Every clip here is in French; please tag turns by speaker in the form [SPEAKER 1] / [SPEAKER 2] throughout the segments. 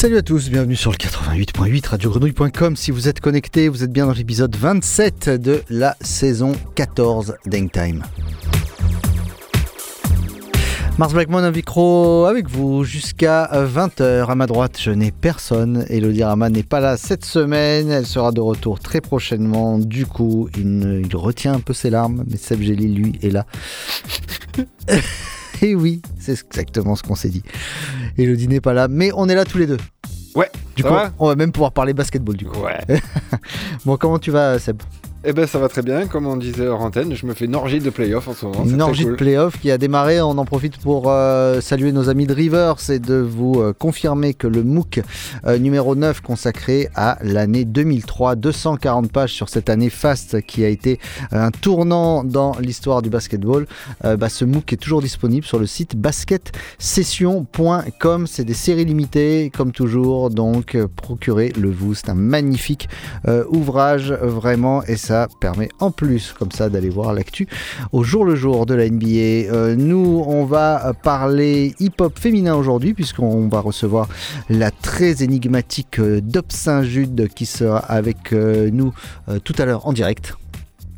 [SPEAKER 1] Salut à tous, bienvenue sur le 88.8 radiogrenouille.com. Si vous êtes connectés, vous êtes bien dans l'épisode 27 de la saison 14 d'Hangtime. Mars Blackman, un micro avec vous jusqu'à 20h. À ma droite, je n'ai personne. Elodie Rama n'est pas là cette semaine. Elle sera de retour très prochainement. Du coup, il, ne- retient un peu ses larmes. Mais Seb Gély, lui, est là. Et oui, c'est exactement ce qu'on s'est dit. Elodie n'est pas là, mais on est là tous les deux.
[SPEAKER 2] Ouais,
[SPEAKER 1] Du coup,
[SPEAKER 2] va
[SPEAKER 1] on va même pouvoir parler basketball du coup.
[SPEAKER 2] Ouais.
[SPEAKER 1] Bon, comment tu vas, Seb?
[SPEAKER 2] Eh ben ça va très bien, comme on disait hors antenne, je me fais une orgie de playoff en ce moment.
[SPEAKER 1] Une de playoff qui a démarré. On en profite pour euh, saluer nos amis de Rivers et de vous euh, confirmer que le MOOC euh, numéro 9 consacré à l'année 2003, 240 pages sur cette année faste qui a été un tournant dans l'histoire du basketball, bah, ce MOOC est toujours disponible sur le site basketsession.com. C'est des séries limitées comme toujours, donc procurez-le vous. C'est un magnifique ouvrage vraiment et ça permet en plus comme ça d'aller voir l'actu au jour le jour de la NBA. Euh, nous, on va parler hip-hop féminin aujourd'hui, puisqu'on va recevoir la très énigmatique euh, Dob Saint-Jude qui sera avec euh, nous tout à l'heure en direct.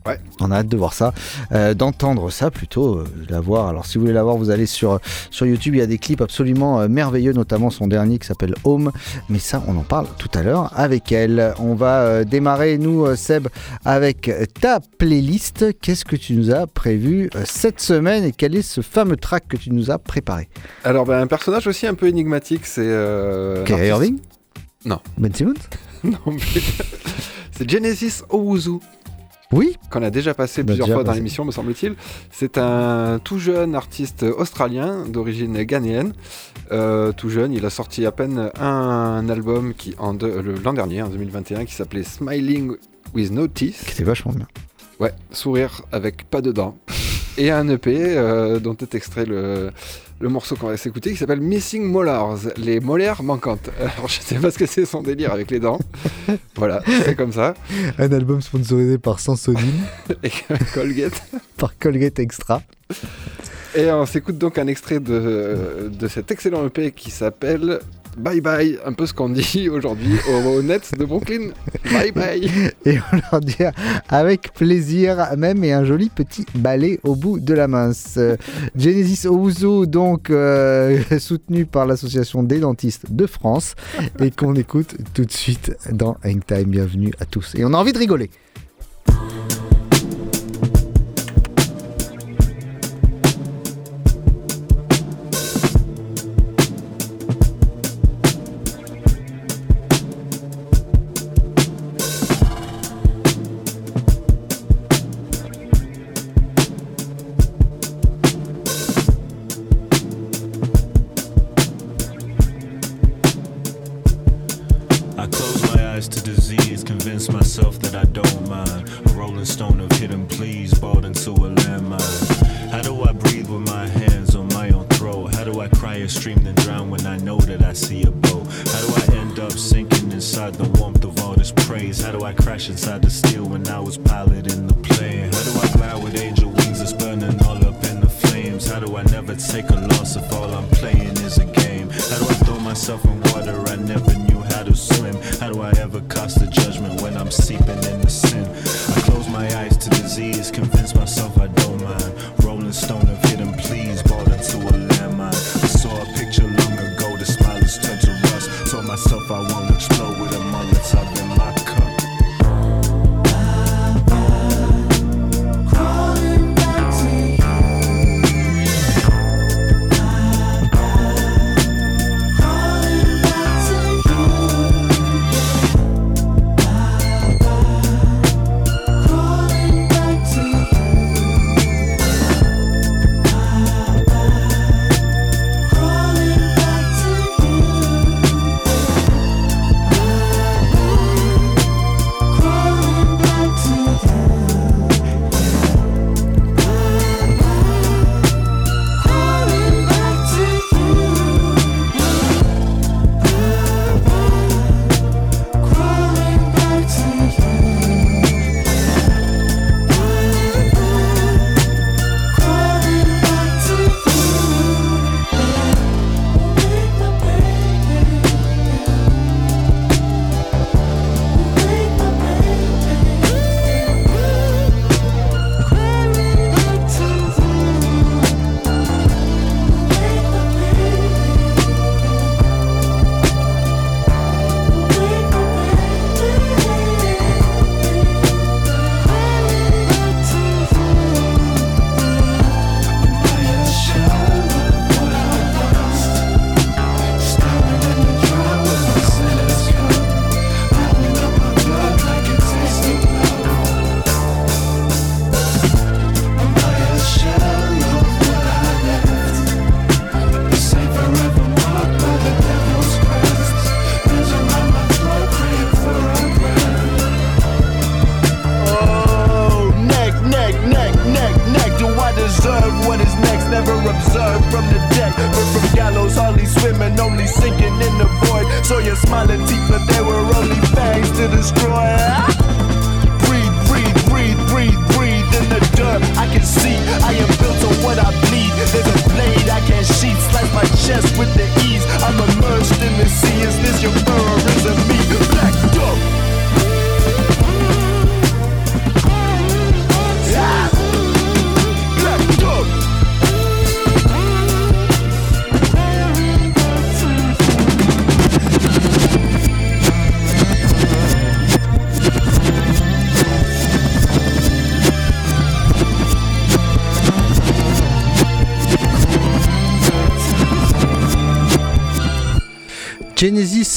[SPEAKER 2] Ouais.
[SPEAKER 1] On a hâte de voir ça, euh, d'entendre ça plutôt, euh, de la voir. Alors si vous voulez la voir, vous allez sur, sur YouTube, il y a des clips absolument euh, merveilleux, notamment son dernier qui s'appelle Home. Mais ça, on en parle tout à l'heure avec elle. On va euh, démarrer, nous, euh, Seb, avec ta playlist. Qu'est-ce que tu nous as prévu euh, cette semaine et quel est ce fameux track que tu nous as préparé?
[SPEAKER 2] Alors ben, un personnage aussi un peu énigmatique, c'est... Euh, l'artiste-
[SPEAKER 1] Irving?
[SPEAKER 2] Non.
[SPEAKER 1] Ben Simmons?
[SPEAKER 2] Non, mais- c'est Genesis Owuzu.
[SPEAKER 1] Oui
[SPEAKER 2] Qu'on a déjà passé plusieurs
[SPEAKER 1] déjà
[SPEAKER 2] fois dans l'émission, me semble-t-il. C'est un tout jeune artiste australien d'origine ghanéenne. Euh, tout jeune, il a sorti à peine un album qui en de- l'an dernier, en 2021, qui s'appelait Smiling with No Teeth.
[SPEAKER 1] C'était vachement bien.
[SPEAKER 2] Ouais, sourire avec pas de dents. Et un EP euh, dont est extrait le, le morceau qu'on va s'écouter qui s'appelle Missing Molars, les molaires manquantes. Alors je sais pas ce que c'est son délire avec les dents. voilà, c'est comme ça.
[SPEAKER 1] Un album sponsorisé par Sansonine,
[SPEAKER 2] Et Colgate.
[SPEAKER 1] par Colgate Extra.
[SPEAKER 2] Et on s'écoute donc un extrait de, de cet excellent EP qui s'appelle Bye Bye, un peu ce qu'on dit aujourd'hui aux, Nets de Brooklyn. Bye Bye.
[SPEAKER 1] Et on leur dit avec plaisir même et un joli petit balai au bout de la main. Euh, Genesis Owuzu, donc euh, soutenu par l'association des dentistes de France et qu'on écoute tout de suite dans Hangtime. Bienvenue à tous. Et on a envie de rigoler.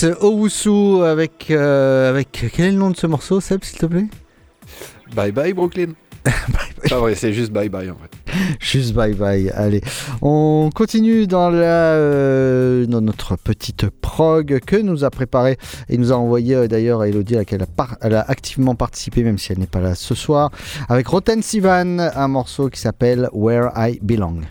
[SPEAKER 1] Genesis Owusu avec, euh, avec. Quel est le nom de ce morceau, Seb, s'il te plaît?
[SPEAKER 2] Bye bye Brooklyn. Pas vrai, c'est juste bye bye en fait.
[SPEAKER 1] Juste bye bye. Allez, on continue dans, la, euh, dans notre petite prog que nous a préparé et nous a envoyé euh, d'ailleurs à Elodie, à laquelle elle a, par- elle a activement participé, même si elle n'est pas là ce soir, avec Roten Sivan, un morceau qui s'appelle Where I Belong.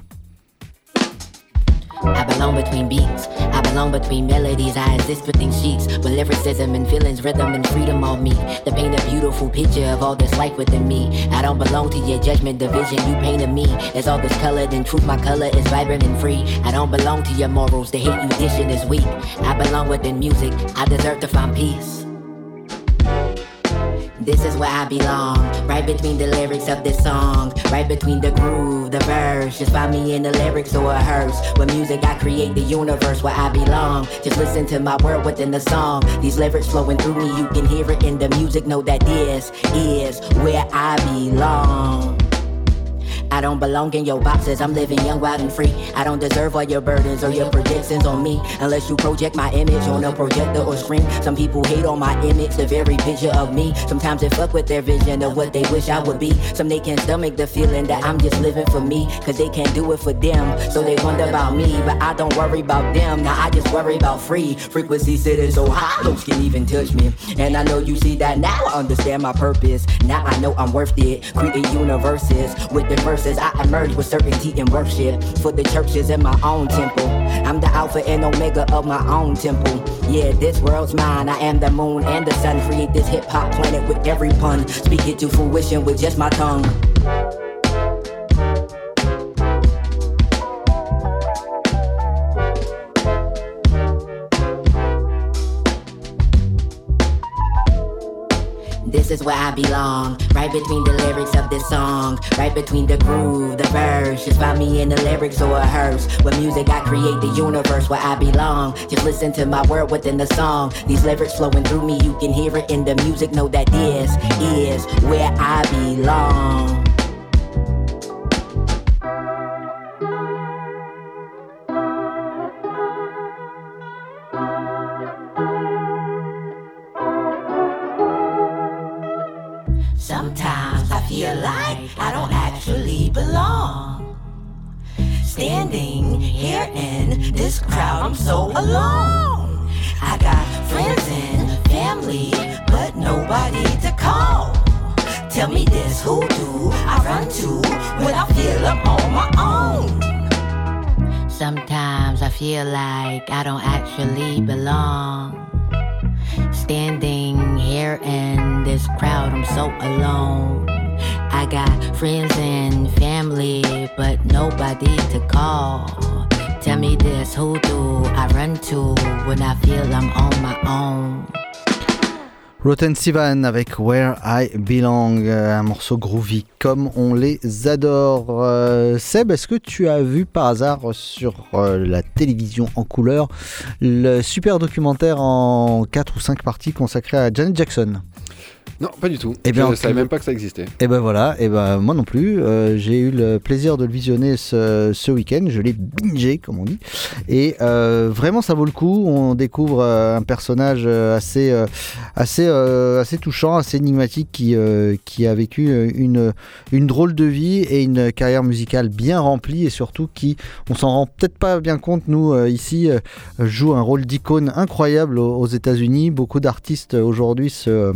[SPEAKER 3] I belong between beats. I belong between melodies. I exist between sheets. With lyricism and feelings, rhythm and freedom all me. To paint a beautiful picture of all this life within me. I don't belong to your judgment, division vision you painted me. As all this colored in truth, my color is vibrant and free. I don't belong to your morals. The hate you dishing is weak. I belong within music. I deserve to find peace. This is where I belong, right between the lyrics of this song, right between the groove, the verse. Just find me in the lyrics or a hearse. With music, I create the universe where I belong. Just listen to my word within the song. These lyrics flowing through me, you can hear it in the music. Know that this is where I belong. I don't belong in your boxes. I'm living young, wild, and free. I don't deserve all your burdens or your projections on me. Unless you project my image on a projector or screen. Some people hate on my image, the very picture of me. Sometimes they fuck with their vision of what they wish I would be. Some they can't stomach the feeling that I'm just living for me. Cause they can't do it for them. So they wonder about me. But I don't worry about them. Now I just worry about free. Frequency sitting so high, no can even touch me. And I know you see that now. I understand my purpose. Now I know I'm worth it. Create universes with the verses. I emerge with certainty and worship for the churches in my own temple. I'm the alpha and omega of my own temple. Yeah, this world's mine. I am the moon and the sun. Create this hip hop planet with every pun. Speak it to fruition with just my tongue. Is where I belong. Right between the lyrics of this song. Right between the groove, the verse. Just find me in the lyrics or a hearse. With music, I create the universe where I belong. Just listen to my word within the song. These lyrics flowing through me, you can hear it in the music. Know that this is where I belong. Standing here in this crowd, I'm so alone. I got friends and family, but nobody to call. Tell me this, who do I run to when I feel I'm on my own? Sometimes I feel like I don't actually belong. Standing here in this crowd, I'm so alone. I got friends and family, but nobody to call. Tell me this, who do I run to when I feel I'm on my own?
[SPEAKER 1] Rotten Sivan avec Where I Belong, euh, un morceau groovy comme on les adore. Euh, Seb, est-ce que tu as vu par hasard sur euh, la télévision en couleur le super documentaire en 4 ou 5 parties consacré à Janet Jackson?
[SPEAKER 2] Non, pas du tout.
[SPEAKER 1] Eh bien,
[SPEAKER 2] je ne savais même pas que ça existait.
[SPEAKER 1] Et ben voilà, et ben moi non plus. euh, j'ai eu le plaisir de le visionner ce, ce week-end. Je l'ai bingé, comme on dit. Et euh, vraiment, ça vaut le coup. On découvre euh, un personnage assez, assez, assez touchant, assez énigmatique, qui, qui a vécu une, une drôle de vie et une carrière musicale bien remplie, et surtout qui, on s'en rend peut-être pas bien compte, nous ici, joue un rôle d'icône incroyable aux, aux États-Unis. Beaucoup d'artistes aujourd'hui se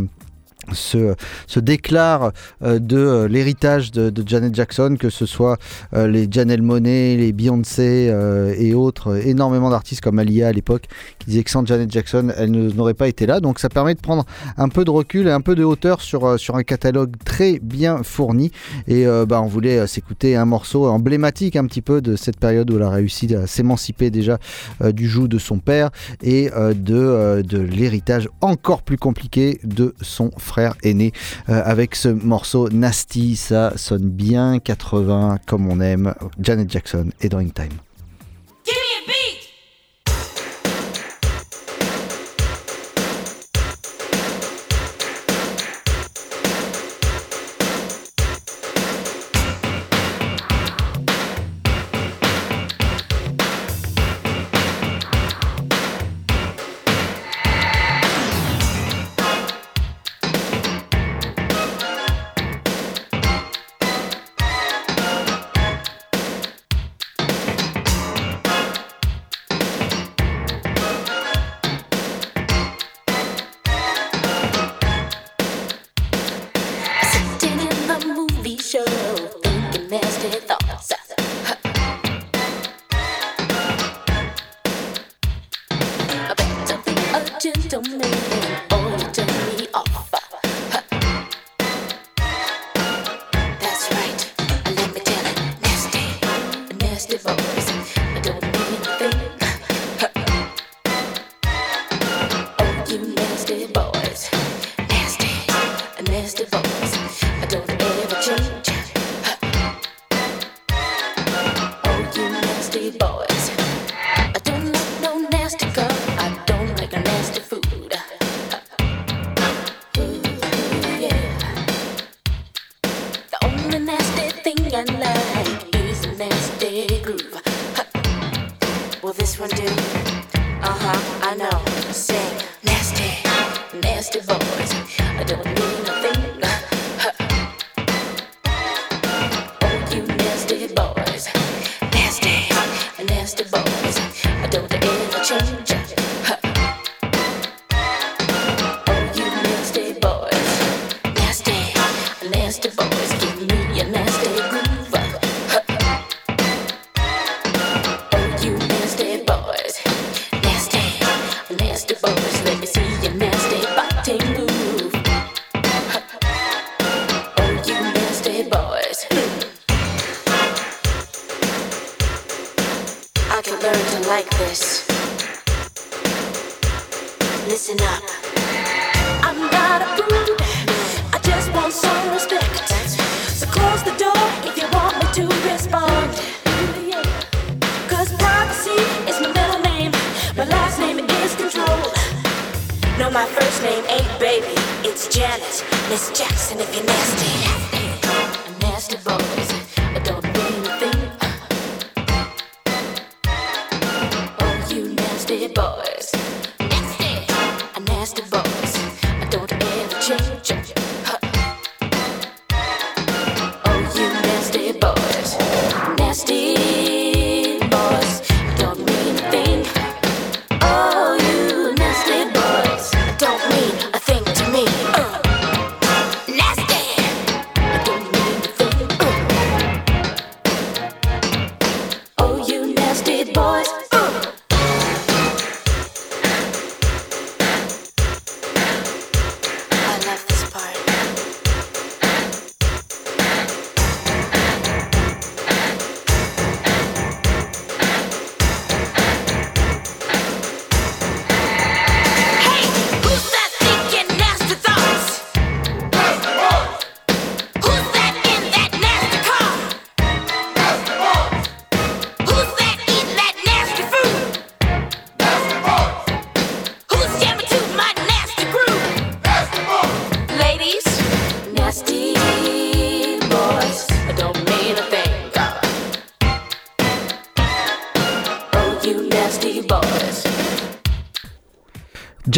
[SPEAKER 1] se, déclarent euh, de euh, l'héritage de, Janet Jackson, que ce soit euh, les Janelle Monet, les Beyoncé et autres, énormément d'artistes comme Alia à l'époque, qui disaient que sans Janet Jackson, elle n'aurait pas été là. Donc ça permet de prendre un peu de recul et un peu de hauteur sur, sur un catalogue très bien fourni. Et bah, on voulait s'écouter un morceau emblématique un petit peu de cette période où elle a réussi à s'émanciper déjà du joug de son père et de, de l'héritage encore plus compliqué de son frère aîné. Euh, avec ce morceau Nasty, ça sonne bien 80 comme on aime. Janet Jackson et Drawing Time.
[SPEAKER 4] my first name ain't baby, it's Janet, Miss Jackson if you're nasty.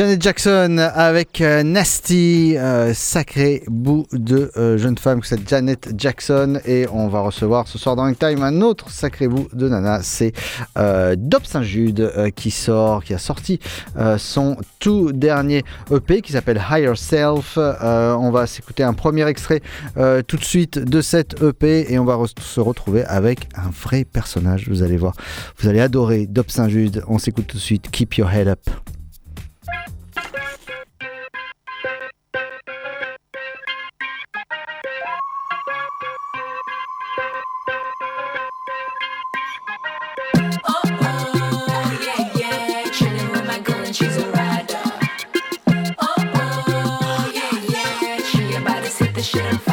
[SPEAKER 1] Janet Jackson avec euh, Nasty, euh, sacré bout de euh, jeune femme que c'est Janet Jackson. Et on va recevoir ce soir dans le Time un autre sacré bout de nana, c'est Dob Saint-Jude qui sort, qui a sorti son tout dernier EP qui s'appelle Higher Self. on va s'écouter un premier extrait tout de suite de cet EP et on va se retrouver avec un vrai personnage. Vous allez voir, vous allez adorer Dob Jude. On s'écoute tout de suite. Keep your head up.
[SPEAKER 4] the shit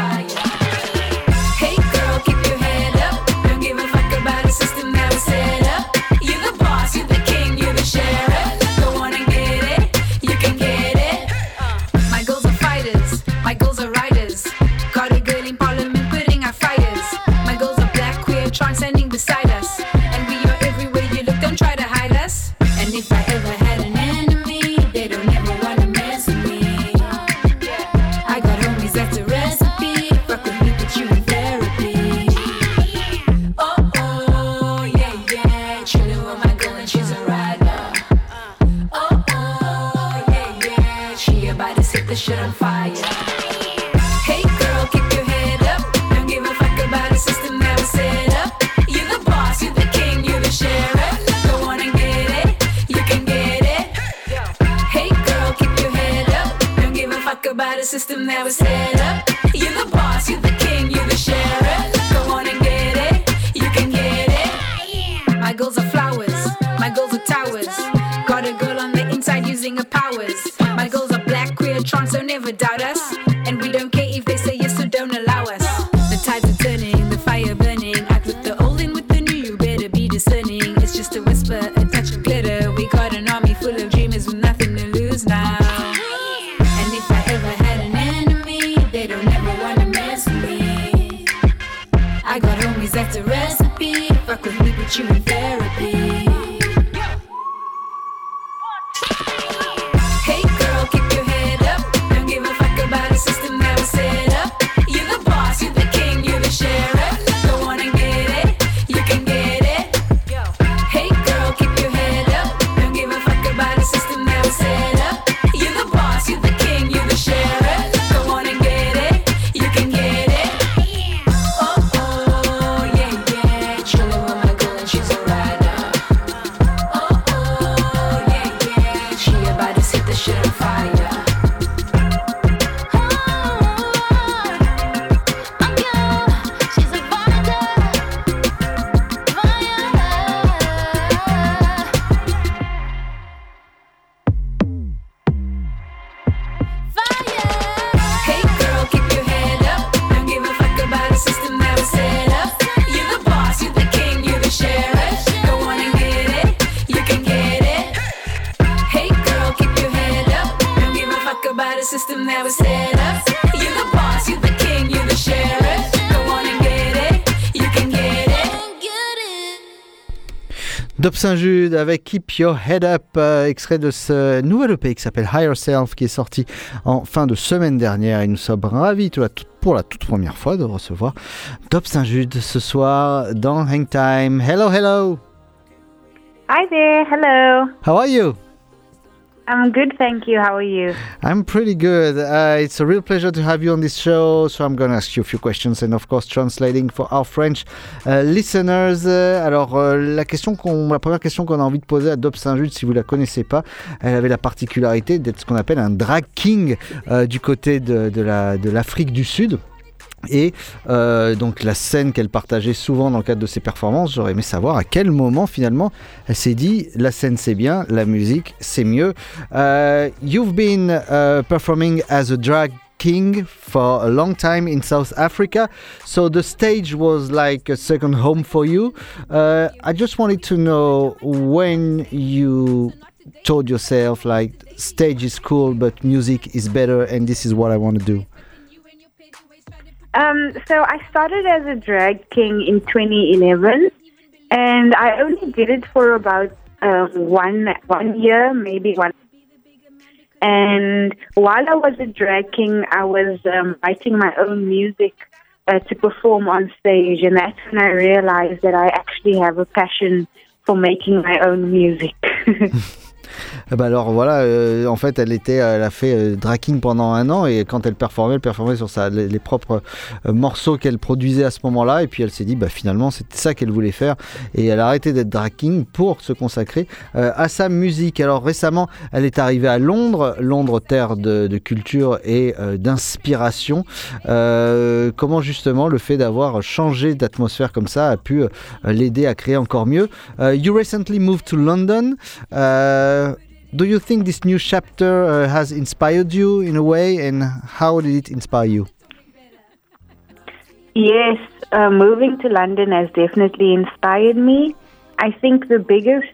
[SPEAKER 1] Dob Saint-Jude avec Keep Your Head Up, euh, extrait de ce nouvel EP qui s'appelle Higher Self, qui est sorti en fin de semaine dernière. Et nous sommes ravis pour la toute première fois de recevoir Dob Saint-Jude ce soir dans Hang Time. Hello, hello.
[SPEAKER 5] Hi there. Hello.
[SPEAKER 1] How are you?
[SPEAKER 5] I'm good, thank you. How are you?
[SPEAKER 1] I'm pretty good. Uh, it's a real pleasure to have you on this show. So I'm going to ask you a few questions and of course translating for our French uh, listeners. Uh, alors euh, la question la première question qu'on a envie de poser à Dob Saint-Jude, si vous la connaissez pas, elle avait la particularité d'être ce qu'on appelle un drag king euh, du côté de l'Afrique du Sud. Et euh, donc la scène qu'elle partageait souvent dans le cadre de ses performances, j'aurais aimé savoir à quel moment finalement elle s'est dit la scène c'est bien, la musique c'est mieux. Uh, you've been uh, performing as a drag king for a long time in South Africa, so the stage was like a second home for you. Uh, I just wanted to know when you told yourself like stage is cool but music is better and this is what I want to do.
[SPEAKER 5] Um, so I started as a drag king in 2011, and I only did it for about uh, one one year, maybe one. And while I was a drag king, I was um, writing my own music uh, to perform on stage, and that's when I realized that I actually have a passion for making my own music.
[SPEAKER 1] Ben alors voilà, euh, en fait, elle était, elle a fait euh, drag king pendant un an et quand elle performait, elle performait sur sa, les, les propres euh, morceaux qu'elle produisait à ce moment-là. Et puis elle s'est dit, bah finalement, c'était ça qu'elle voulait faire et elle a arrêté d'être drag king pour se consacrer euh, à sa musique. Alors récemment, elle est arrivée à Londres, Londres terre de, de culture et euh, d'inspiration. Euh, comment justement le fait d'avoir changé d'atmosphère comme ça a pu l'aider à créer encore mieux? You recently moved to London. Do you think this new chapter uh, has inspired you in a way, and how did it inspire you?
[SPEAKER 5] Yes, uh, moving to London has definitely inspired me. I think the biggest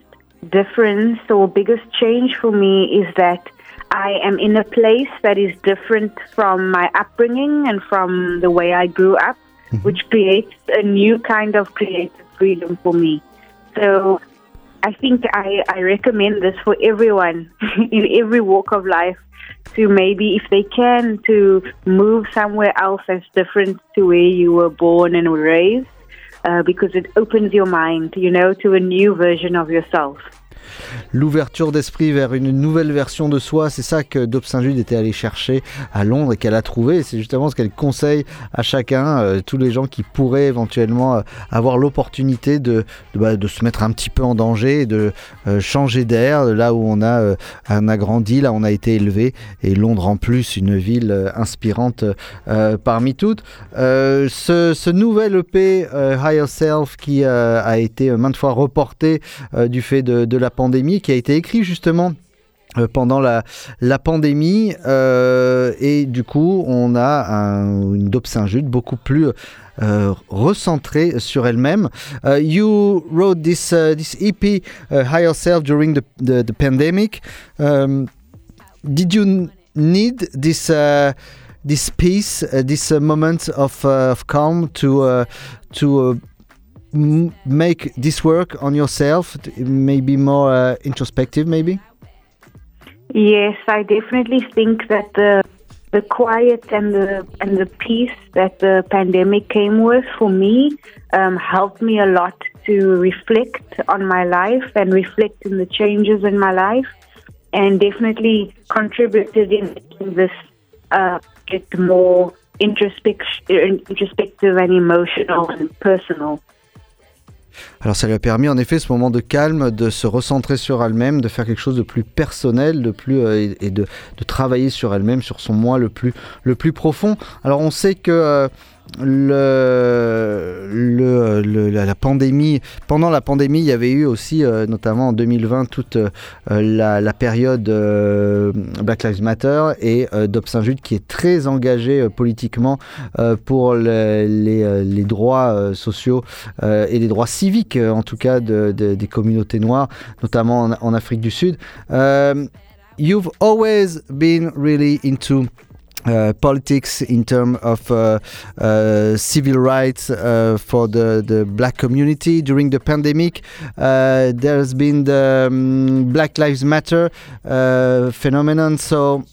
[SPEAKER 5] difference or biggest change for me is that I am in a place that is different from my upbringing and from the way I grew up, which creates a new kind of creative freedom for me. So I think I, I recommend this for everyone in every walk of life to maybe, if they can, to move somewhere else that's different to where you were born and raised, uh, because it opens your mind, you know, to a new version of yourself.
[SPEAKER 1] L'ouverture d'esprit vers une nouvelle version de soi, c'est ça que Dob Saint-Jude était allé chercher à Londres et qu'elle a trouvé. C'est justement ce qu'elle conseille à chacun, euh, tous les gens qui pourraient éventuellement euh, avoir l'opportunité bah, de se mettre un petit peu en danger, de euh, changer d'air, là où on a, on a grandi, là où on a été élevé. Et Londres en plus, une ville inspirante parmi toutes. Ce, nouvel EP Higher Self qui a été maintes fois reporté du fait de, de la pandémie, qui a été écrit justement euh, pendant la, la pandémie euh, et du coup on a un, une Dope Saint-Jude beaucoup plus euh, recentrée sur elle-même. You wrote this, uh, this EP Higher Self during the, the, pandemic. Did you need this uh, this peace, uh, this uh, moment of, of calm to to make this work on yourself? Maybe more uh, introspective, maybe.
[SPEAKER 5] Yes, I definitely think that the the quiet and the and the peace that the pandemic came with for me um, helped me a lot to reflect on my life and reflect in the changes in my life, and definitely contributed in making this uh, get more introspec- introspective and emotional and personal.
[SPEAKER 1] Alors ça lui a permis en effet ce moment de calme, de se recentrer sur elle-même, de faire quelque chose de plus personnel, de plus euh, et de, de travailler sur elle-même, sur son moi le plus le plus profond. Alors on sait que euh, la, pandémie, pendant la pandémie, il y avait eu aussi, euh, notamment en 2020, toute euh, la, période euh, Black Lives Matter et Dob Saint-Jude qui est très engagé politiquement pour le- les, droits sociaux et les droits civiques, en tout cas, de- de- des communautés noires, notamment en, en Afrique du Sud. You've always been really into uh, politics in terms of uh, uh, civil rights uh, for the, the black community during the pandemic. Uh, there's been the um, Black Lives Matter uh, phenomenon. So,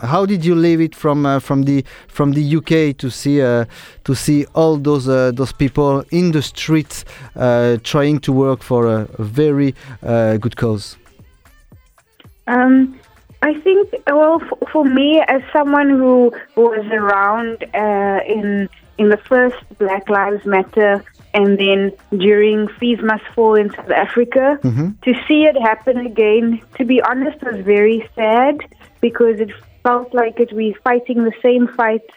[SPEAKER 1] how did you leave it from from the from the UK to see to see all those those people in the streets trying to work for a, very good cause?
[SPEAKER 5] Um, I think, well, for, for me, as someone who was around uh, in in the first Black Lives Matter and then during Fees Must Fall in South Africa,
[SPEAKER 1] mm-hmm.
[SPEAKER 5] to see it happen again, to be honest, was very sad because it felt like it we fighting the same fight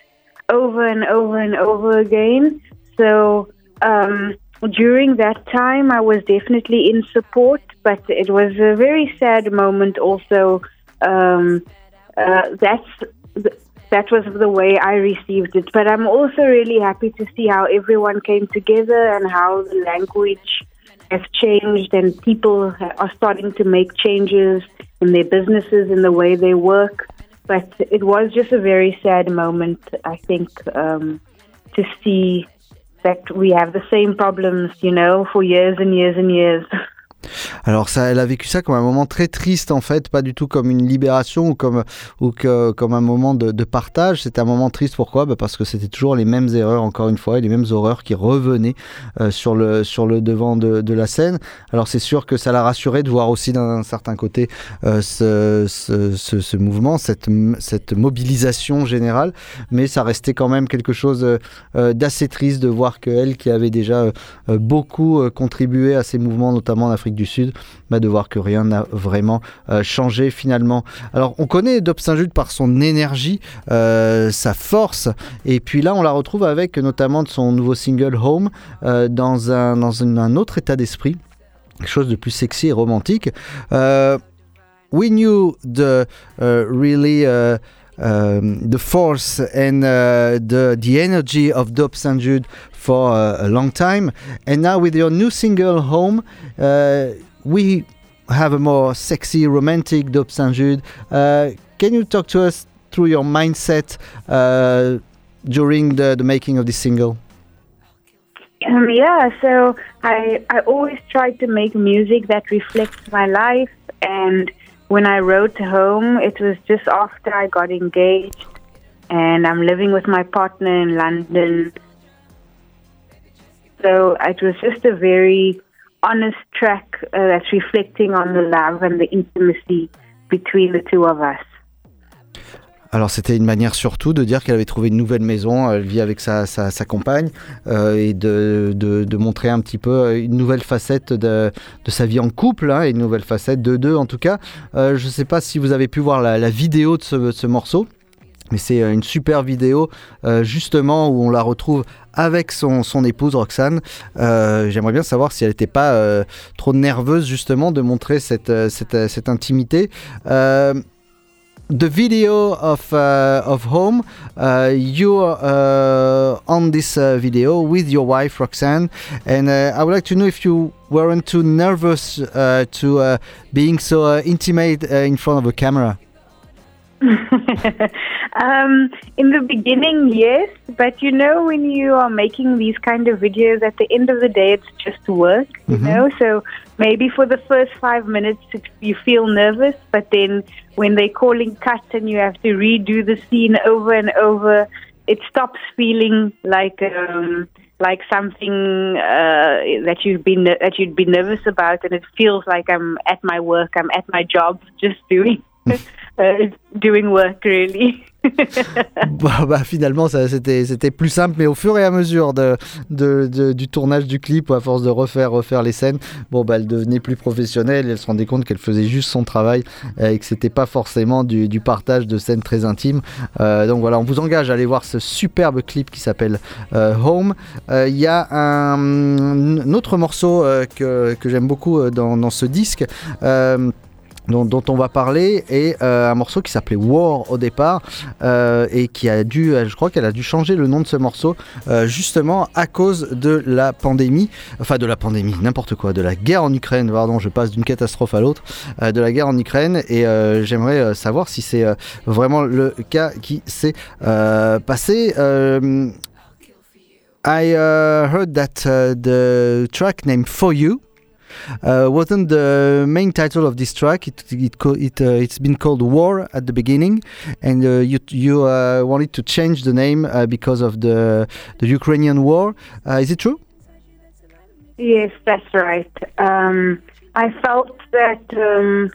[SPEAKER 5] over and over and over again. So um, during that time, I was definitely in support, but it was a very sad moment also um, uh, that's that was the way I received it. But I'm also really happy to see how everyone came together and how the language has changed and people are starting to make changes in their businesses in the way they work. But it was just a very sad moment, I think, um, to see that we have the same problems, you know, for years and years and years.
[SPEAKER 1] Alors elle a vécu ça comme un moment très triste en fait, pas du tout comme une libération ou comme, ou que, comme un moment de, partage. C'était un moment triste pourquoi? Bah Parce que c'était toujours les mêmes erreurs encore une fois et les mêmes horreurs qui revenaient euh, sur, le, sur le devant de, la scène. Alors c'est sûr que ça l'a rassuré de voir aussi d'un certain côté euh, ce, ce, mouvement, cette, cette mobilisation générale, mais ça restait quand même quelque chose euh, d'assez triste de voir que elle qui avait déjà beaucoup contribué à ces mouvements, notamment en Afrique du Sud, bah, de voir que rien n'a vraiment euh, changé finalement. Alors on connaît Dob Saint-Jude par son énergie, euh, sa force, et puis là on la retrouve avec notamment son nouveau single Home euh, dans, un, dans un autre état d'esprit, quelque chose de plus sexy et romantique. we knew the really um, the force and uh, the the energy of Dope St. Jude for uh, a long time, and now with your new single "Home," uh, we have a more sexy, romantic Dope St. Jude. Can you talk to us through your mindset during the, the making of this single?
[SPEAKER 5] Um, yeah, so I I always try to make music that reflects my life and when I wrote home, it was just after I got engaged, and I'm living with my partner in London. So it was just a very honest track uh, that's reflecting on the love and the intimacy between the two of us.
[SPEAKER 1] Alors c'était une manière surtout de dire qu'elle avait trouvé une nouvelle maison, elle vit avec sa, sa, compagne, euh, et de, montrer un petit peu une nouvelle facette de, sa vie en couple, hein, une nouvelle facette de deux en tout cas. Euh, je ne sais pas si vous avez pu voir la, vidéo de ce, ce morceau. Mais c'est une super vidéo euh, justement où on la retrouve avec son, épouse Roxane. J'aimerais bien savoir si elle n'était pas trop nerveuse justement de montrer cette intimité the video of uh, of home uh, you are uh, on this uh, video with your wife roxanne. And uh, i would like to know if you weren't too nervous uh, to being so intimate in front of a camera
[SPEAKER 5] um, in the beginning, yes, but you know, when you are making these kind of videos, at the end of the day, it's just work, you
[SPEAKER 1] mm-hmm.
[SPEAKER 5] know. So maybe for the first five minutes, you feel nervous, but then when they're calling cut and you have to redo the scene over and over, it stops feeling like. Um, like something uh, that you've been that you'd be nervous about, and it feels like I'm at my work, I'm at my job, just doing uh, doing work really.
[SPEAKER 1] bah, bah, finalement, c'était, plus simple, mais au fur et à mesure de, de, du tournage du clip, à force de refaire, refaire les scènes, bon, bah, elle devenait plus professionnelle elle se rendait compte qu'elle faisait juste son travail et que c'était pas forcément du, partage de scènes très intimes. Euh, donc voilà, on vous engage à aller voir ce superbe clip qui s'appelle euh, Home. Euh, il y a un, autre morceau que, que j'aime beaucoup dans, ce disque. Dont, on va parler est euh, un morceau qui s'appelait War au départ euh, et qui a dû, je crois qu'elle a dû changer le nom de ce morceau euh, justement à cause de la pandémie, enfin de la pandémie, n'importe quoi, de la guerre en Ukraine, pardon, je passe d'une catastrophe à l'autre, euh, de la guerre en Ukraine et euh, j'aimerais euh, savoir si c'est euh, vraiment le cas qui s'est euh, passé. Euh, I uh, heard that uh, the track named For You uh, wasn't the main title of this track. It it it uh, it's been called War at the beginning, and uh, you you uh, wanted to change the name uh, because of the the Ukrainian war. Uh, is it true?
[SPEAKER 5] Yes, that's right. Um, I felt that um,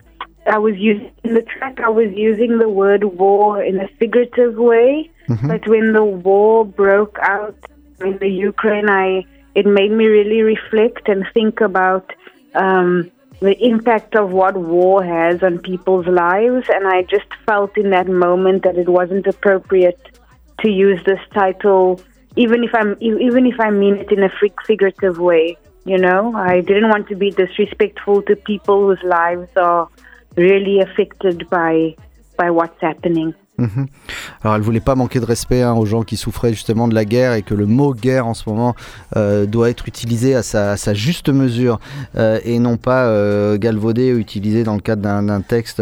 [SPEAKER 5] I was using in the track. I was using the word war in a figurative way, but when the war broke out in the Ukraine, I it made me really reflect and think about um, the impact of what war has on people's lives, and I just felt in that moment that it wasn't appropriate to use this title, even if I'm even if I mean it in a fig- figurative way. You know, I didn't want to be disrespectful to people whose lives are really affected by by what's happening.
[SPEAKER 1] Mhm. Alors elle voulait pas manquer de respect hein, aux gens qui souffraient justement de la guerre et que le mot guerre en ce moment euh, doit être utilisé à sa, juste mesure euh, et non pas euh, galvaudé ou utilisé dans le cadre d'un texte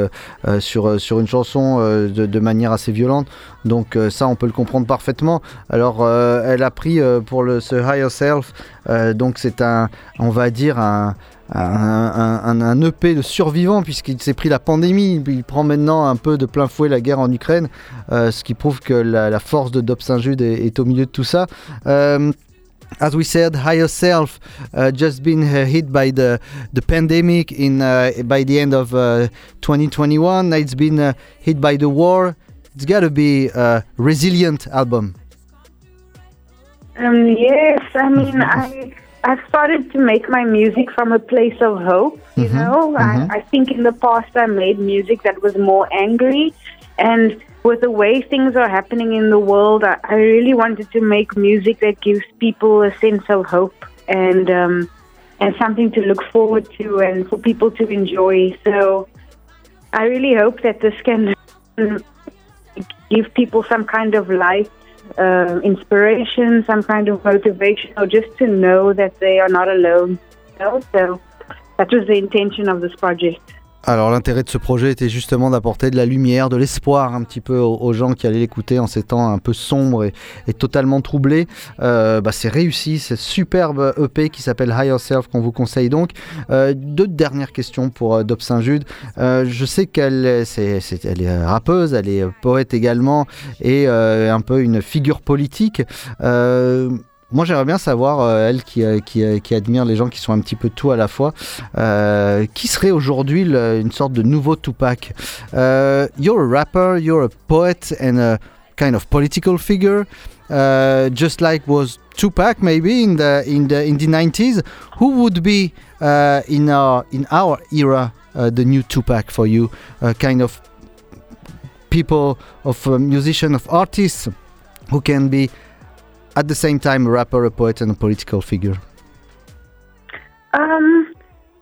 [SPEAKER 1] sur, sur une chanson de, manière assez violente. Donc ça on peut le comprendre parfaitement. Alors elle a pris pour le, ce Higher Self, donc c'est un, on va dire un, un, un- un EP de survivants puisqu'il s'est pris la pandémie. Il prend maintenant un peu de plein fouet la guerre en Ukraine, euh, ce qui prouve que la, force de Dob Saint-Jude est, est au milieu de tout ça. Euh, As we said, higher self uh, just been uh, hit by the the pandemic in uh, by the end of uh, 2021. It's been uh, hit by the war. It's got to be a resilient album.
[SPEAKER 5] Um, yes, I mean, I I've started to make my music from a place of hope. You know, I, I think in the past I made music that was more angry, and with the way things are happening in the world, I, I really wanted to make music that gives people a sense of hope and um, and something to look forward to, and for people to enjoy. So, I really hope that this can give people some kind of light, uh, inspiration, some kind of motivation, or just to know that they are not alone. So that was the intention of this project.
[SPEAKER 1] Alors l'intérêt de ce projet était justement d'apporter de la lumière, de l'espoir un petit peu aux, gens qui allaient l'écouter en ces temps un peu sombres et, totalement troublés. Euh, bah, c'est réussi, c'est superbe EP qui s'appelle Higher Self qu'on vous conseille donc. Euh, deux dernières questions pour euh, Dob Saint-Jude. Euh, je sais qu'elle est, est rappeuse, elle est poète également et euh, un peu une figure politique. Moi, j'aimerais bien savoir, euh, elle qui, euh, euh, qui admire les gens qui sont un petit peu tout à la fois, qui serait aujourd'hui une sorte de nouveau Tupac? You're a rapper, you're a poet and a kind of political figure, uh, just like was Tupac maybe in the in the in the 90s. Who would be uh, in our in our era uh, the new Tupac for you? Uh, kind of people of uh, musician of artists who can be at the same time a rapper, a poet, and a political figure.
[SPEAKER 5] Um,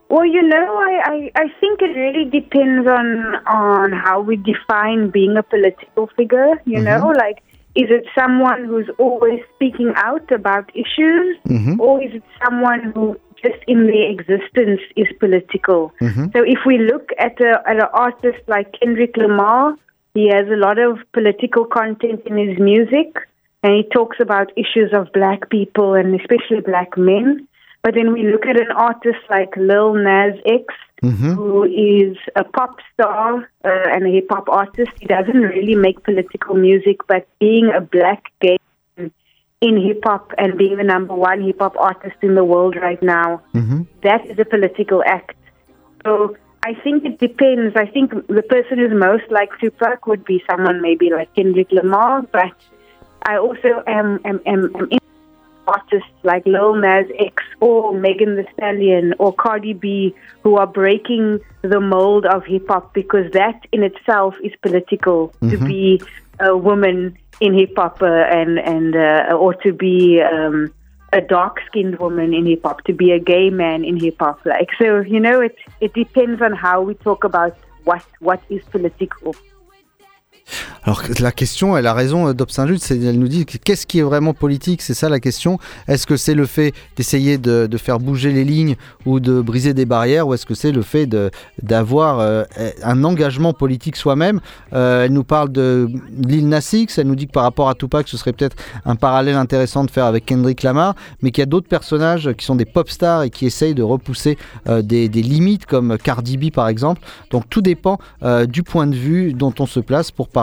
[SPEAKER 5] well, you know, I, I, I think it really depends on on how we define being a political figure. You mm-hmm. know, like is it someone who's always speaking out about issues, mm-hmm. or is it someone who just in their existence is political? Mm-hmm. So if we look at a at an artist like Kendrick Lamar, he has a lot of political content in his music, and he talks about issues of black people and especially black men. But then we look at an artist like Lil Nas X, who is a pop star uh, and a hip hop artist. He doesn't really make political music, but being a black gay in hip hop and being the number one hip hop artist in the world right now, that is a political act. So I think it depends. I think the person who's most like Tupac would be someone maybe like Kendrick Lamar, but I also am am am, am in artists like Lil Nas X or Megan Thee Stallion or Cardi B who are breaking the mold of hip hop because that in itself is political to
[SPEAKER 6] Mhm.
[SPEAKER 5] be a woman in hip hop uh, and and uh, or to be um, a dark skinned woman in hip hop, to be a gay man in hip hop. Like so, you know, it it depends on how we talk about what what is political.
[SPEAKER 1] Alors la question, elle a raison, euh, Dob Saint-Just, c'est- elle nous dit que qu'est-ce qui est vraiment politique, c'est ça la question. Est-ce que c'est le fait d'essayer de, de faire bouger les lignes ou de briser des barrières, ou est-ce que c'est le fait de- d'avoir euh, un engagement politique soi-même? Euh, Elle nous parle de Lil Nas X, elle nous dit que par rapport à Tupac, ce serait peut-être un parallèle intéressant de faire avec Kendrick Lamar, mais qu'il y a d'autres personnages qui sont des pop stars et qui essayent de repousser des, limites, comme Cardi B par exemple. Donc tout dépend du point de vue dont on se place pour parler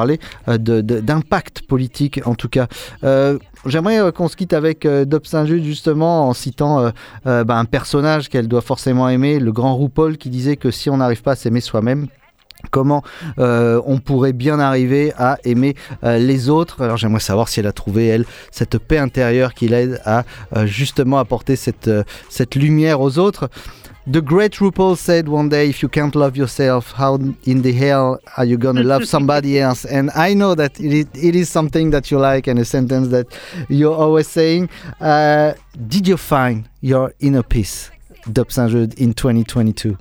[SPEAKER 1] euh, de- de- d'impact politique en tout cas. Euh, J'aimerais euh, qu'on se quitte avec euh, Dob Saint-Just justement en citant euh, euh, bah, un personnage qu'elle doit forcément aimer, le grand RuPaul qui disait que si on n'arrive pas à s'aimer soi-même, comment euh, on pourrait bien arriver à aimer euh, les autres? Alors j'aimerais savoir si elle a trouvé, elle, cette paix intérieure qui l'aide à euh, justement apporter cette, euh, cette lumière aux autres. The great RuPaul said one day, if you can't love yourself, how in the hell are you gonna love somebody else? And I know that it is, it is something that you like and a sentence that you're always saying. Uh, did you find your inner peace, Dob Saint-Jude, in 2022?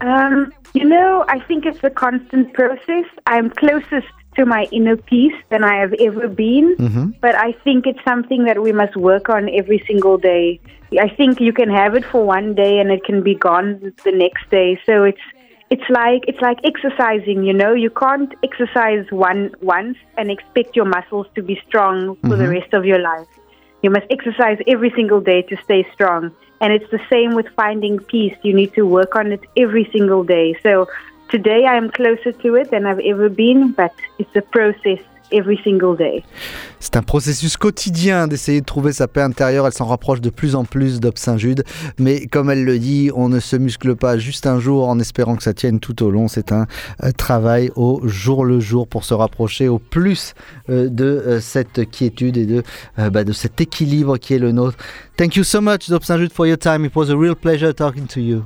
[SPEAKER 5] Um, you know, I think it's a constant process. I'm closest to my inner peace than I have ever been,
[SPEAKER 1] Mhm.
[SPEAKER 5] but I think it's something that we must work on every single day. I think you can have it for one day and it can be gone the next day. So it's it's like it's like exercising, you know. You can't exercise one once and expect your muscles to be strong for the
[SPEAKER 4] Mhm.
[SPEAKER 5] rest of your life. You must exercise every single day to stay strong. And it's the same with finding peace. You need to work on it every single day. So today I am closer to it than I've ever been, but it's a process every single day.
[SPEAKER 1] C'est un processus quotidien d'essayer de trouver sa paix intérieure. Elle s'en rapproche de plus en plus d'Ob Saint-Jude. Mais comme elle le dit, on ne se muscle pas juste un jour en espérant que ça tienne tout au long. C'est un euh, travail au jour le jour pour se rapprocher au plus euh, de euh, cette quiétude et de, bah, de cet équilibre qui est le nôtre. Thank you so much, Dob Saint-Jude, for your time. It was a real pleasure talking to you.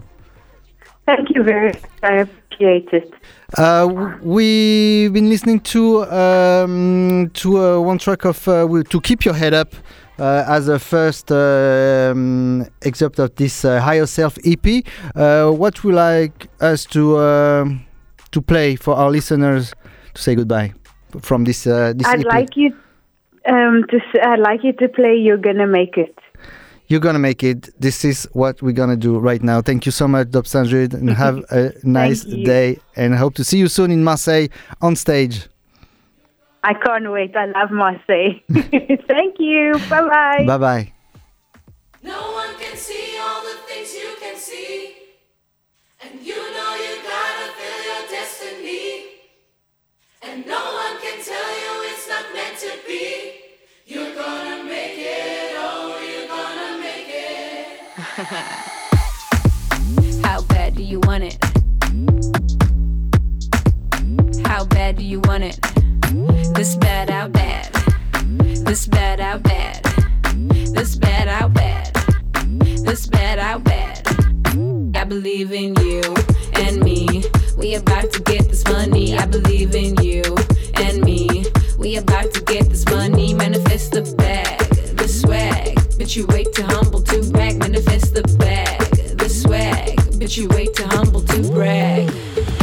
[SPEAKER 5] Thank you very much. I appreciate it.
[SPEAKER 1] Uh, we've been listening to um, to uh, one track of uh, "To Keep Your Head Up" uh, as a first um, excerpt of this uh, Higher Self EP. Uh, what would like us to um to play for our listeners to say goodbye from this uh, this
[SPEAKER 5] I'd
[SPEAKER 1] EP?
[SPEAKER 5] like you um, to. I'd like you to play "You're Gonna Make It."
[SPEAKER 1] You're gonna make it. This is what we're gonna do right now. Thank you so much, Dob Saint-Jude, and have a nice day. And I hope to see you soon in Marseille on stage.
[SPEAKER 5] I can't wait. I love Marseille. Thank you. Bye bye.
[SPEAKER 1] Bye bye.
[SPEAKER 7] No one can see all the things you can see. And you know you gotta feel your destiny. And no one can tell you it's not meant to be. You're gonna
[SPEAKER 4] How bad do you want it? How bad do you want it? This bad, out bad. This bad, out bad. This bad, out bad. This bad, out bad. I believe in you and me. We about to get this money. I believe in you and me. We about to get this money. Manifest the bag, the swag. But you wait too humble to brag. Manifest But you wait too humble to brag.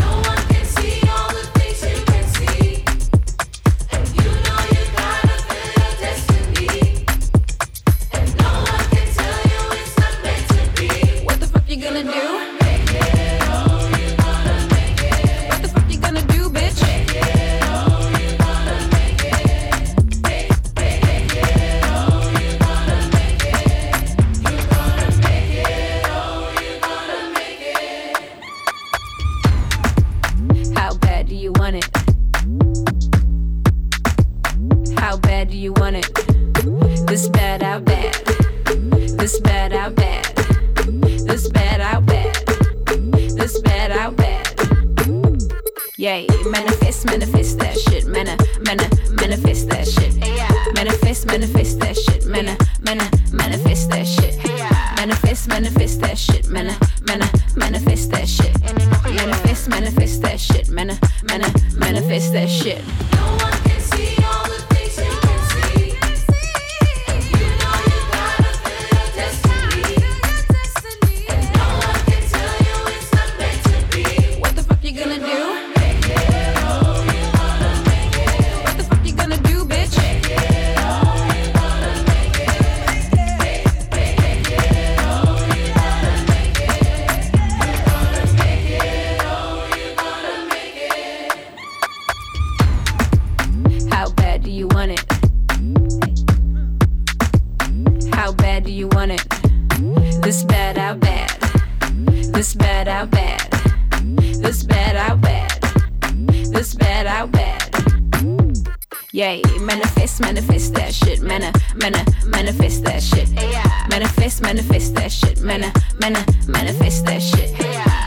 [SPEAKER 6] Manna, manna, manifest that shit.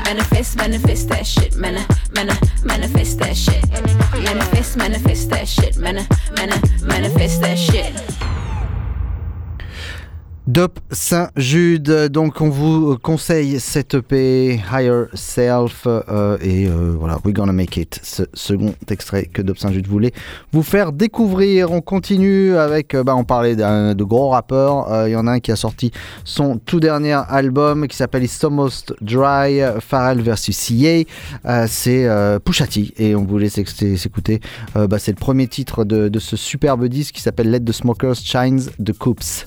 [SPEAKER 6] Manifest, manifest that shit, manna, manna, manifest that shit. Manifest, manifest that shit, manna, manna, manifest that shit.
[SPEAKER 1] Dope Saint-Jude, donc on vous conseille cette EP Higher Self euh, et euh, voilà, We're Gonna Make It, ce second extrait que Dope Saint-Jude voulait vous faire découvrir. On continue avec, euh, bah, on parlait de gros rappeurs, il y en a un qui a sorti son tout dernier album qui s'appelle It's Almost Dry, Pharrell vs CA, c'est Pusha T et on voulait s'éc- s'écouter, bah, c'est le premier titre de, de ce superbe disque qui s'appelle Let the Smokers Shines the Coops.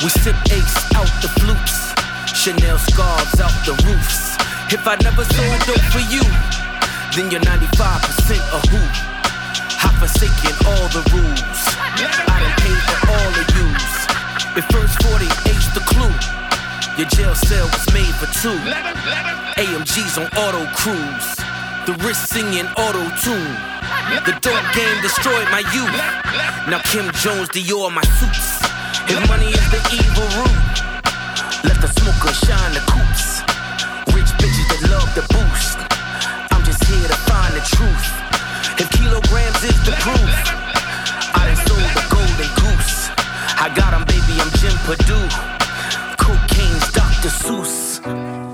[SPEAKER 8] We sip ace out the flutes. Chanel scarves out the roofs. If I never sold dope for you, then you're 95% a who. I've forsaken all the rules. I done paid for all of yous. If first 48's the clue, your jail cell was made for two. AMG's on auto cruise. The wrist singing auto tune. The dope game destroyed my youth. Now Kim Jones, Dior, my suits. If money is the evil root, let the smoker shine the coops. Rich bitches that love the boost. I'm just here to find the truth. If kilograms is the proof, I done sold the golden goose. I got 'em, baby, I'm Jim Purdue. Cocaine's Dr. Seuss.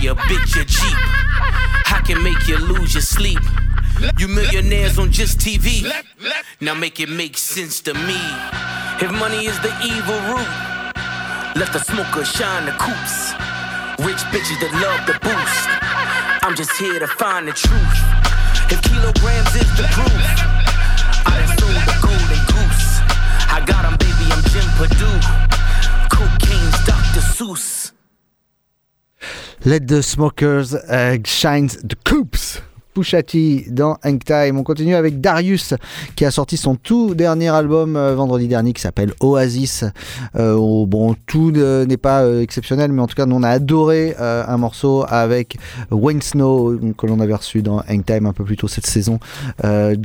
[SPEAKER 8] Your bitch a Jeep. I can make you lose your sleep. You millionaires on just TV. Now make it make sense to me. If money is the evil root, let the smoker shine the coops. Rich bitches that love the boost. I'm just here to find the truth. If kilograms is the proof, I done sold the golden goose. I got 'em, baby, I'm Jim Purdue. Cocaine's Dr. Seuss.
[SPEAKER 1] Let the Smokers uh, Shines the Coops. Pusha T dans Hang Time. On continue avec Darius qui a sorti son tout dernier album euh, vendredi dernier qui s'appelle Oasis. Euh, oh, bon, tout n'est pas euh, exceptionnel, mais en tout cas, nous on a adoré un morceau avec Wayne Snow que l'on avait reçu dans Hang Time un peu plus tôt cette saison. et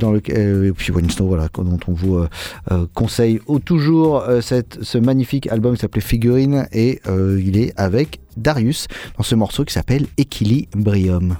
[SPEAKER 1] puis Wayne Snow, voilà, dont on vous conseille toujours ce magnifique album qui s'appelait Figurine et il est avec Darius dans ce morceau qui s'appelle Equilibrium.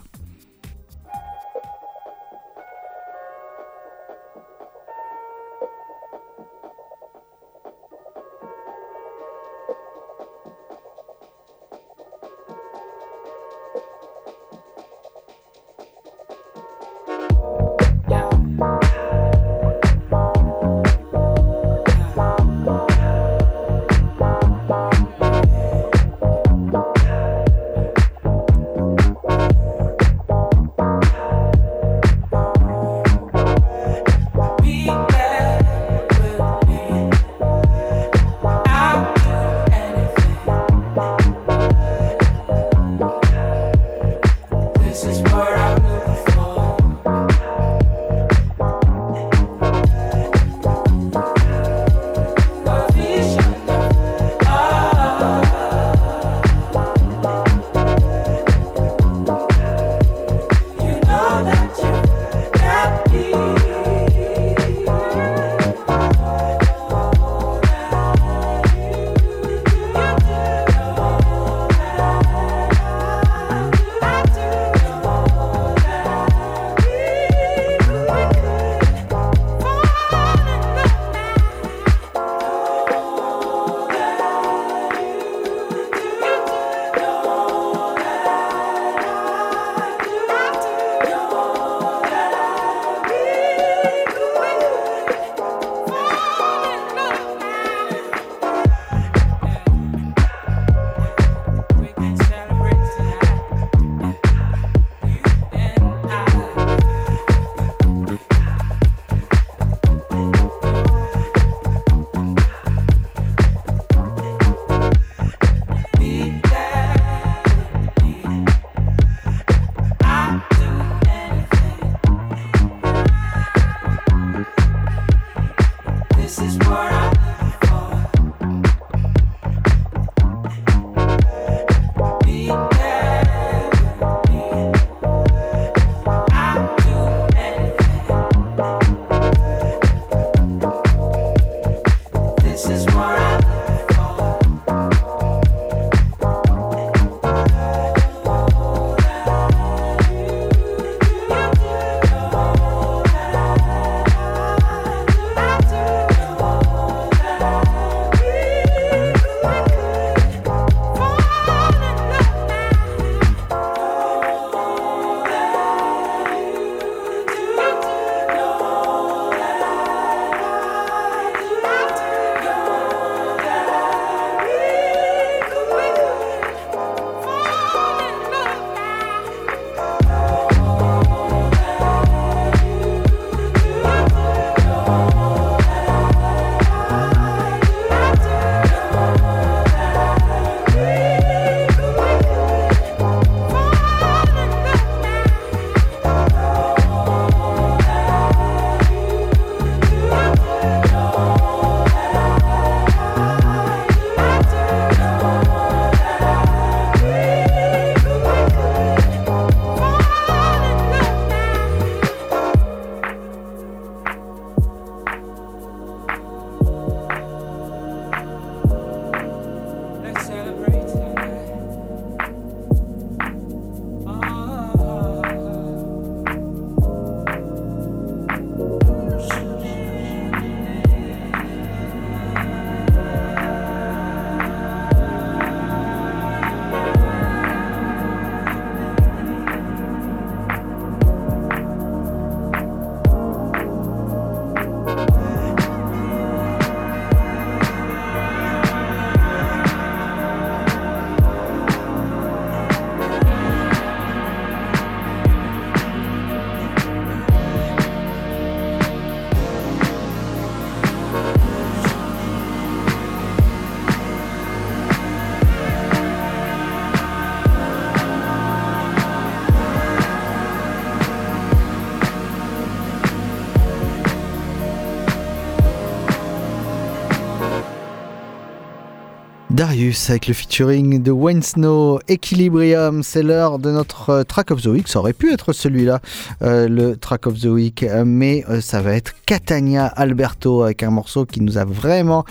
[SPEAKER 1] Avec le featuring de Wayne Snow, Equilibrium, c'est l'heure de notre euh, track of the week. Ça aurait pu être celui-là, euh, le track of the week, euh, mais ça va être Catania Alberto avec un morceau qui nous a vraiment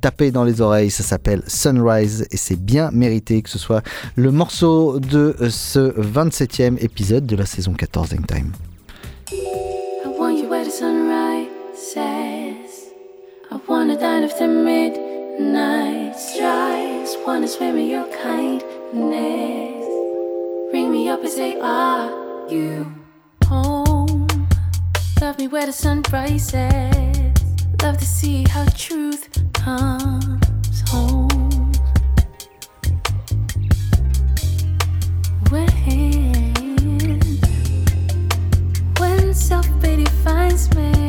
[SPEAKER 1] tapé dans les oreilles. Ça s'appelle Sunrise et c'est bien mérité que ce soit le morceau de ce 27e épisode de la saison 14 Time.
[SPEAKER 6] I want you where the sunrise says. I wanna dine of the midnight strikes. Wanna swim in your kindness. Ring me up and say, Are you home? Love me where the sun rises. Love to see how truth comes home. When when self pity finds me,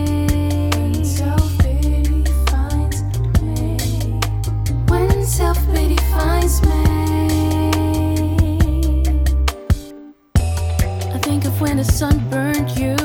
[SPEAKER 6] the sun burned you.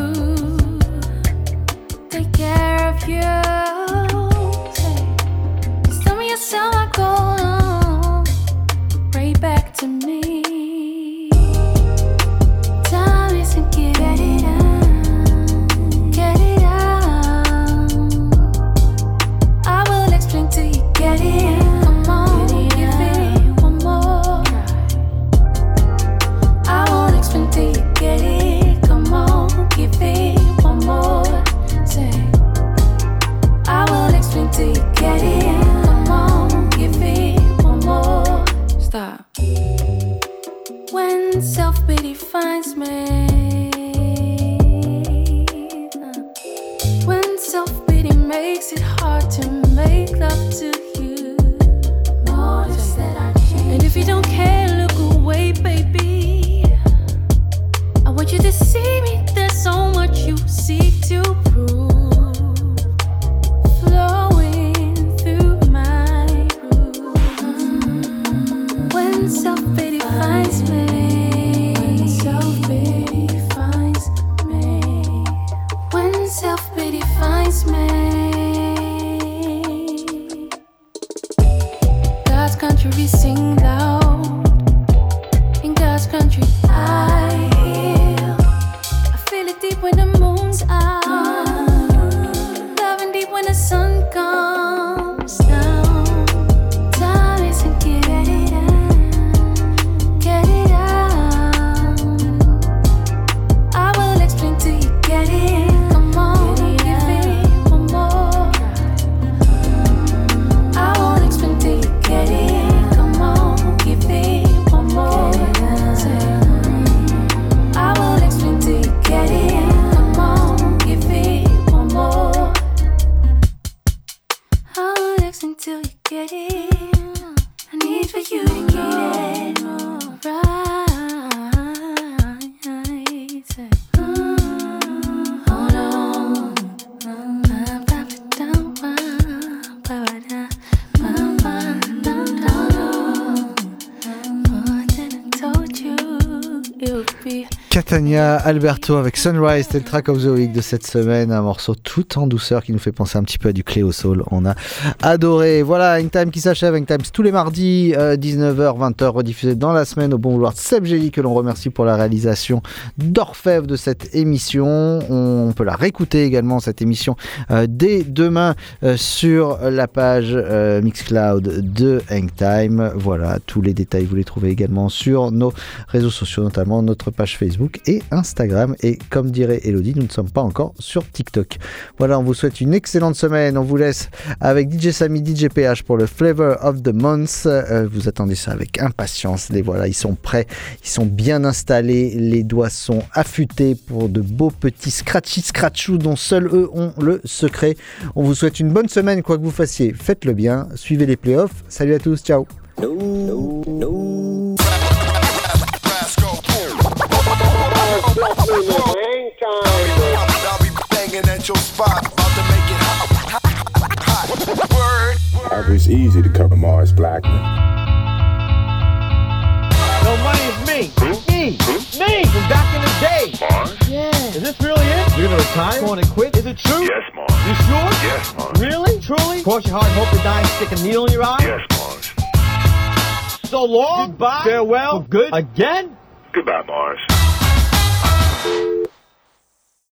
[SPEAKER 6] When self pity finds me, when self pity makes it hard to make love to you, notice that I change. And if you don't care, look away, baby. I want you to see me. There's so much you seek to be
[SPEAKER 1] Catania Alberto avec Sunrise, c'était le of the week de cette semaine, un morceau tout en douceur qui nous fait penser un petit peu à du Cléo Soul. On a adoré. Voilà, Time qui s'achève, Times tous les mardis, euh, 19h, 20h, rediffusé dans la semaine au bon vouloir de Seb Gély, que l'on remercie pour la réalisation d'orfèvre de cette émission. On peut la réécouter également, cette émission, euh, dès demain euh, sur la page euh, Mixcloud de Hangtime. Voilà, tous les détails, vous les trouvez également sur nos réseaux sociaux, notamment notre page Facebook et Instagram. Et comme dirait Elodie, nous ne sommes pas encore sur TikTok. Voilà, on vous souhaite une excellente semaine. On vous laisse avec DJ Samy, DJ PH pour le Flavor of the Month. Euh, vous attendez ça avec impatience. Les voilà, ils sont prêts, ils sont bien installés, les doigts sont affûtés pour de beaux petits scratchy scratchou dont seuls eux ont le secret. On vous souhaite une bonne semaine, quoi que vous fassiez. Faites-le bien, suivez les playoffs. Salut à tous, ciao.
[SPEAKER 9] I'll be banging at your spot, about to make it hot. hot. Word.
[SPEAKER 10] It's easy to cover Mars Blackman.
[SPEAKER 11] No money is me. Me. Me from back in the day.
[SPEAKER 10] Mars?
[SPEAKER 11] Yeah. Is this really it? You're gonna retire? Going to quit? Is it true?
[SPEAKER 10] Yes, Mars.
[SPEAKER 11] You sure?
[SPEAKER 10] Yes, Mars.
[SPEAKER 11] Really? Truly? Cross your heart and hope to die and stick a needle in your eye?
[SPEAKER 10] Yes, Mars.
[SPEAKER 11] So long. Goodbye. Farewell. For good. Again?
[SPEAKER 10] Goodbye, Mars.